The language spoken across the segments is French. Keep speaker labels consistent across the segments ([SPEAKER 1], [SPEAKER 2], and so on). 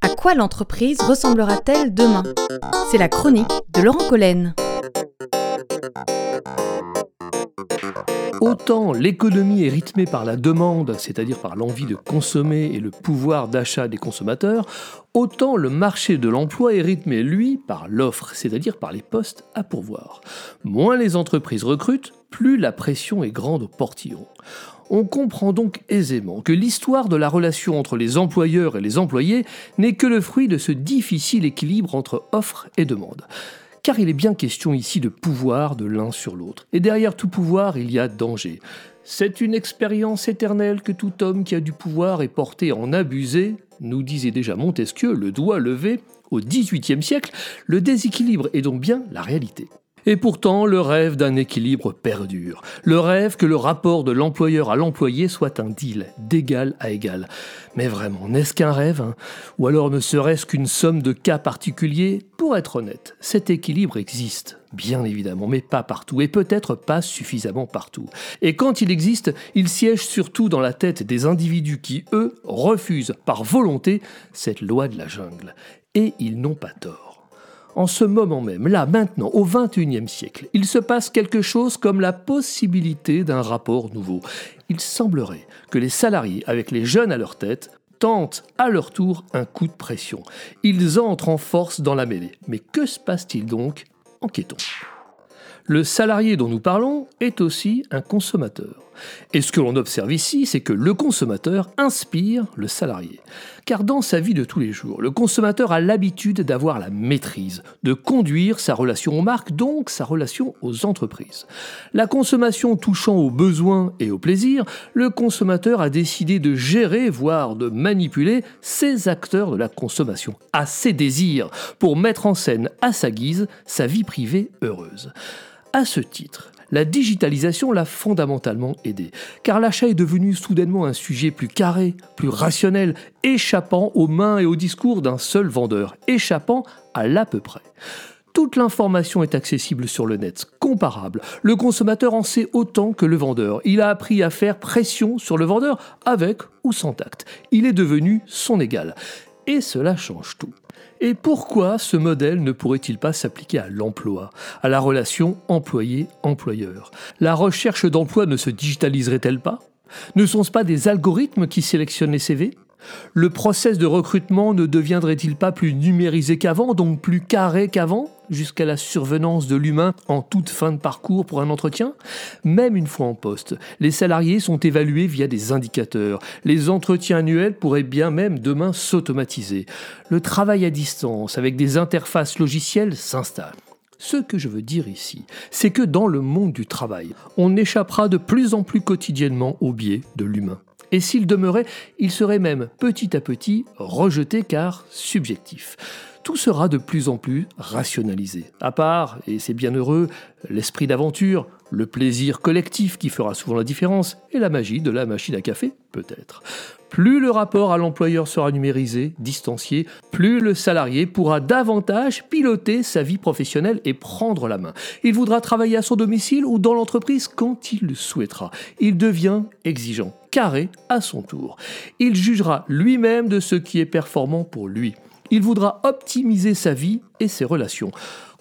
[SPEAKER 1] À quoi l'entreprise ressemblera-t-elle demain? C'est la chronique de Laurent Collen.
[SPEAKER 2] Autant l'économie est rythmée par la demande, c'est-à-dire par l'envie de consommer et le pouvoir d'achat des consommateurs, autant le marché de l'emploi est rythmé, lui, par l'offre, c'est-à-dire par les postes à pourvoir. Moins les entreprises recrutent, plus la pression est grande au portillon. On comprend donc aisément que l'histoire de la relation entre les employeurs et les employés n'est que le fruit de ce difficile équilibre entre offre et demande car il est bien question ici de pouvoir de l'un sur l'autre. Et derrière tout pouvoir, il y a danger. C'est une expérience éternelle que tout homme qui a du pouvoir est porté en abuser, nous disait déjà Montesquieu, le doigt levé, au XVIIIe siècle, le déséquilibre est donc bien la réalité. Et pourtant, le rêve d'un équilibre perdure. Le rêve que le rapport de l'employeur à l'employé soit un deal d'égal à égal. Mais vraiment, n'est-ce qu'un rêve hein? Ou alors ne serait-ce qu'une somme de cas particuliers? Pour être honnête, cet équilibre existe, bien évidemment, mais pas partout, et peut-être pas suffisamment partout. Et quand il existe, il siège surtout dans la tête des individus qui, eux, refusent par volonté cette loi de la jungle. Et ils n'ont pas tort en ce moment même, là, maintenant, au XXIe siècle, il se passe quelque chose comme la possibilité d'un rapport nouveau. Il semblerait que les salariés, avec les jeunes à leur tête, tentent à leur tour un coup de pression. Ils entrent en force dans la mêlée. Mais que se passe-t-il donc? Enquêtons. Le salarié dont nous parlons est aussi un consommateur. Et ce que l'on observe ici, c'est que le consommateur inspire le salarié. Car dans sa vie de tous les jours, le consommateur a l'habitude d'avoir la maîtrise, de conduire sa relation aux marques, donc sa relation aux entreprises. La consommation touchant aux besoins et aux plaisirs, le consommateur a décidé de gérer, voire de manipuler, ses acteurs de la consommation, à ses désirs, pour mettre en scène à sa guise sa vie privée heureuse. À ce titre, la digitalisation l'a fondamentalement aidé, car l'achat est devenu soudainement un sujet plus carré, plus rationnel, échappant aux mains et au discours d'un seul vendeur, échappant à l'à peu près. Toute l'information est accessible sur le net, comparable. Le consommateur en sait autant que le vendeur. Il a appris à faire pression sur le vendeur avec ou sans tact. Il est devenu son égal. Et cela change tout. Et pourquoi ce modèle ne pourrait-il pas s'appliquer à l'emploi, à la relation employé-employeur? La recherche d'emploi ne se digitaliserait-elle pas? Ne sont-ce pas des algorithmes qui sélectionnent les CV le process de recrutement ne deviendrait-il pas plus numérisé qu'avant, donc plus carré qu'avant, jusqu'à la survenance de l'humain en toute fin de parcours pour un entretien? Même une fois en poste, les salariés sont évalués via des indicateurs. Les entretiens annuels pourraient bien même demain s'automatiser. Le travail à distance avec des interfaces logicielles s'installe. Ce que je veux dire ici, c'est que dans le monde du travail, on échappera de plus en plus quotidiennement au biais de l'humain et s'il demeurait, il serait même petit à petit rejeté car subjectif. Tout sera de plus en plus rationalisé. À part, et c'est bien heureux, l'esprit d'aventure, le plaisir collectif qui fera souvent la différence, et la magie de la machine à café, peut-être. Plus le rapport à l'employeur sera numérisé, distancié, plus le salarié pourra davantage piloter sa vie professionnelle et prendre la main. Il voudra travailler à son domicile ou dans l'entreprise quand il le souhaitera. Il devient exigeant, carré à son tour. Il jugera lui-même de ce qui est performant pour lui. Il voudra optimiser sa vie et ses relations.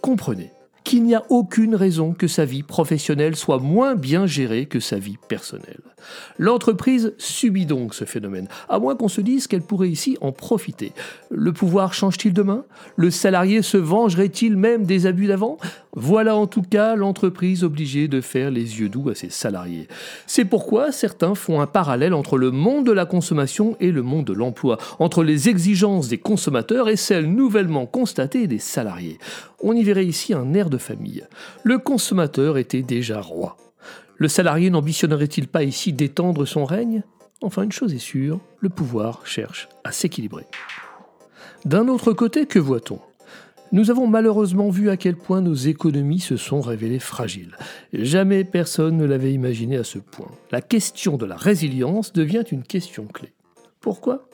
[SPEAKER 2] Comprenez, qu'il n'y a aucune raison que sa vie professionnelle soit moins bien gérée que sa vie personnelle. L'entreprise subit donc ce phénomène, à moins qu'on se dise qu'elle pourrait ici en profiter. Le pouvoir change-t-il demain? Le salarié se vengerait-il même des abus d'avant? Voilà en tout cas l'entreprise obligée de faire les yeux doux à ses salariés. C'est pourquoi certains font un parallèle entre le monde de la consommation et le monde de l'emploi, entre les exigences des consommateurs et celles nouvellement constatées des salariés. On y verrait ici un air de famille. Le consommateur était déjà roi. Le salarié n'ambitionnerait-il pas ici d'étendre son règne? Enfin, une chose est sûre, le pouvoir cherche à s'équilibrer. D'un autre côté, que voit-on? Nous avons malheureusement vu à quel point nos économies se sont révélées fragiles. Jamais personne ne l'avait imaginé à ce point. La question de la résilience devient une question clé. Pourquoi?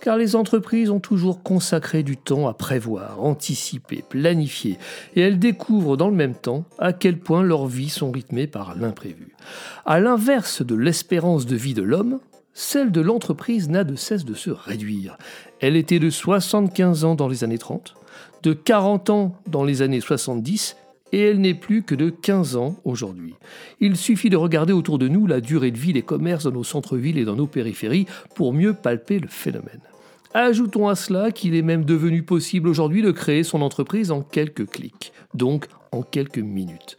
[SPEAKER 2] Car les entreprises ont toujours consacré du temps à prévoir, anticiper, planifier, et elles découvrent dans le même temps à quel point leurs vies sont rythmées par l'imprévu. À l'inverse de l'espérance de vie de l'homme, celle de l'entreprise n'a de cesse de se réduire. Elle était de 75 ans dans les années 30, de 40 ans dans les années 70 et elle n'est plus que de 15 ans aujourd'hui. Il suffit de regarder autour de nous la durée de vie des commerces dans nos centres-villes et dans nos périphéries pour mieux palper le phénomène. Ajoutons à cela qu'il est même devenu possible aujourd'hui de créer son entreprise en quelques clics, donc en quelques minutes.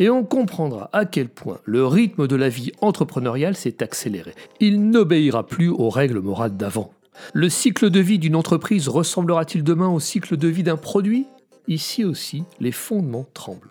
[SPEAKER 2] Et on comprendra à quel point le rythme de la vie entrepreneuriale s'est accéléré. Il n'obéira plus aux règles morales d'avant. Le cycle de vie d'une entreprise ressemblera-t-il demain au cycle de vie d'un produit? Ici aussi, les fondements tremblent.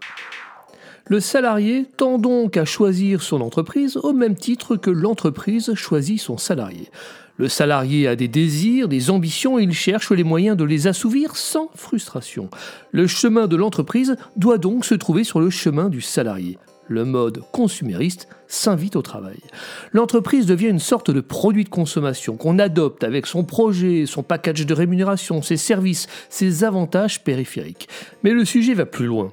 [SPEAKER 2] Le salarié tend donc à choisir son entreprise au même titre que l'entreprise choisit son salarié. Le salarié a des désirs, des ambitions et il cherche les moyens de les assouvir sans frustration. Le chemin de l'entreprise doit donc se trouver sur le chemin du salarié. Le mode consumériste s'invite au travail. L'entreprise devient une sorte de produit de consommation qu'on adopte avec son projet, son package de rémunération, ses services, ses avantages périphériques. Mais le sujet va plus loin.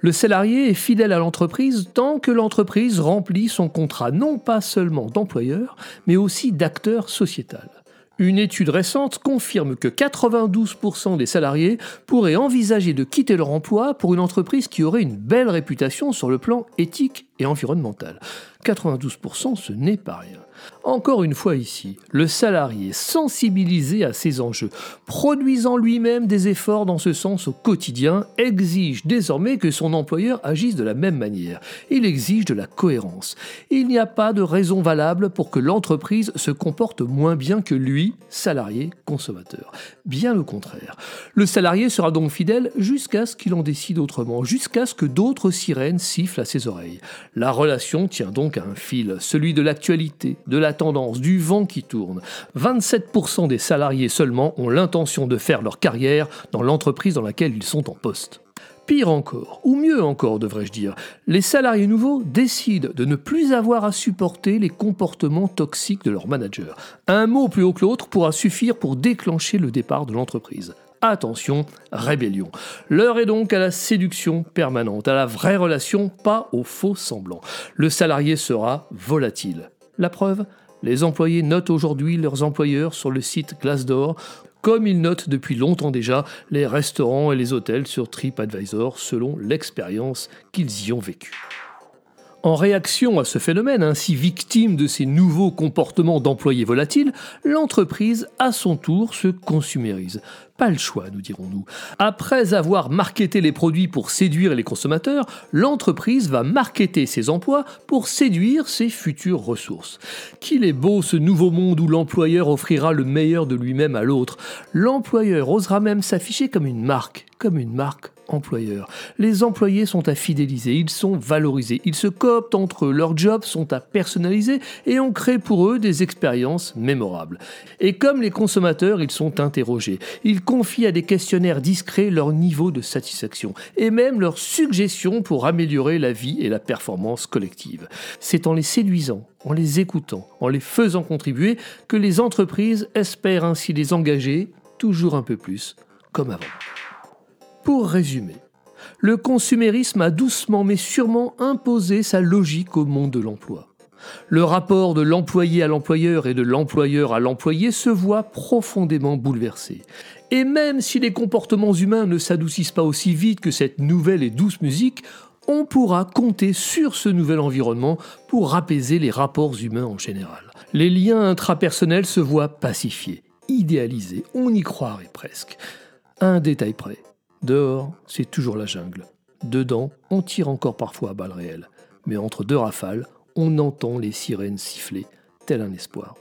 [SPEAKER 2] Le salarié est fidèle à l'entreprise tant que l'entreprise remplit son contrat non pas seulement d'employeur, mais aussi d'acteur sociétal. Une étude récente confirme que 92% des salariés pourraient envisager de quitter leur emploi pour une entreprise qui aurait une belle réputation sur le plan éthique et environnemental. 92%, ce n'est pas rien. Encore une fois ici, le salarié sensibilisé à ces enjeux, produisant lui-même des efforts dans ce sens au quotidien, exige désormais que son employeur agisse de la même manière. Il exige de la cohérence. Il n'y a pas de raison valable pour que l'entreprise se comporte moins bien que lui, salarié, consommateur. Bien au contraire. Le salarié sera donc fidèle jusqu'à ce qu'il en décide autrement, jusqu'à ce que d'autres sirènes sifflent à ses oreilles. La relation tient donc à un fil, celui de l'actualité, de la tendance, du vent qui tourne. 27% des salariés seulement ont l'intention de faire leur carrière dans l'entreprise dans laquelle ils sont en poste. Pire encore, ou mieux encore devrais-je dire, les salariés nouveaux décident de ne plus avoir à supporter les comportements toxiques de leur manager. Un mot plus haut que l'autre pourra suffire pour déclencher le départ de l'entreprise. Attention, rébellion. L'heure est donc à la séduction permanente, à la vraie relation, pas au faux semblant. Le salarié sera volatile. La preuve Les employés notent aujourd'hui leurs employeurs sur le site Glassdoor, comme ils notent depuis longtemps déjà les restaurants et les hôtels sur TripAdvisor selon l'expérience qu'ils y ont vécue. En réaction à ce phénomène, ainsi victime de ces nouveaux comportements d'employés volatiles, l'entreprise, à son tour, se consumérise. Pas le choix, nous dirons-nous. Après avoir marketé les produits pour séduire les consommateurs, l'entreprise va marketer ses emplois pour séduire ses futures ressources. Qu'il est beau ce nouveau monde où l'employeur offrira le meilleur de lui-même à l'autre. L'employeur osera même s'afficher comme une marque, comme une marque employeurs. Les employés sont à fidéliser, ils sont valorisés, ils se cooptent entre eux, leurs jobs sont à personnaliser et on crée pour eux des expériences mémorables. Et comme les consommateurs, ils sont interrogés. Ils confient à des questionnaires discrets leur niveau de satisfaction et même leurs suggestions pour améliorer la vie et la performance collective. C'est en les séduisant, en les écoutant, en les faisant contribuer que les entreprises espèrent ainsi les engager toujours un peu plus comme avant. Pour résumer, le consumérisme a doucement mais sûrement imposé sa logique au monde de l'emploi. Le rapport de l'employé à l'employeur et de l'employeur à l'employé se voit profondément bouleversé. Et même si les comportements humains ne s'adoucissent pas aussi vite que cette nouvelle et douce musique, on pourra compter sur ce nouvel environnement pour apaiser les rapports humains en général. Les liens intrapersonnels se voient pacifiés, idéalisés, on y croirait presque. Un détail près, Dehors, c'est toujours la jungle. Dedans, on tire encore parfois à balles réelles. Mais entre deux rafales, on entend les sirènes siffler, tel un espoir.